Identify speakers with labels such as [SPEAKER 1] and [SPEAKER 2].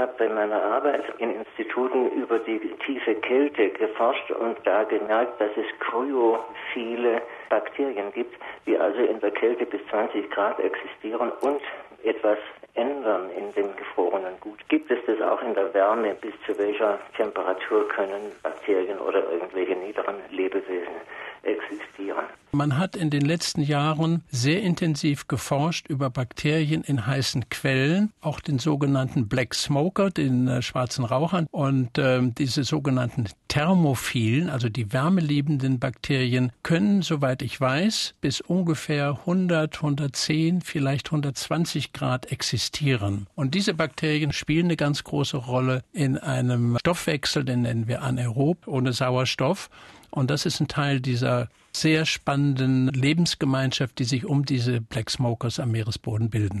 [SPEAKER 1] habe bei meiner Arbeit in Instituten über die tiefe Kälte geforscht und da gemerkt, dass es kryophile Bakterien gibt, die also in der Kälte bis 20 Grad existieren und etwas ändern in dem gefrorenen Gut. Gibt es das auch in der Wärme? Bis zu welcher Temperatur können Bakterien oder irgendwelche niederen Lebewesen?
[SPEAKER 2] Man hat in den letzten Jahren sehr intensiv geforscht über Bakterien in heißen Quellen, auch den sogenannten Black Smoker, den äh, schwarzen Rauchern und äh, diese sogenannten Thermophilen, also die wärmeliebenden Bakterien, können, soweit ich weiß, bis ungefähr 100, 110, vielleicht 120 Grad existieren. Und diese Bakterien spielen eine ganz große Rolle in einem Stoffwechsel, den nennen wir anaerob, ohne Sauerstoff. Und das ist ein Teil dieser sehr spannenden Lebensgemeinschaft, die sich um diese Black Smokers am Meeresboden bilden.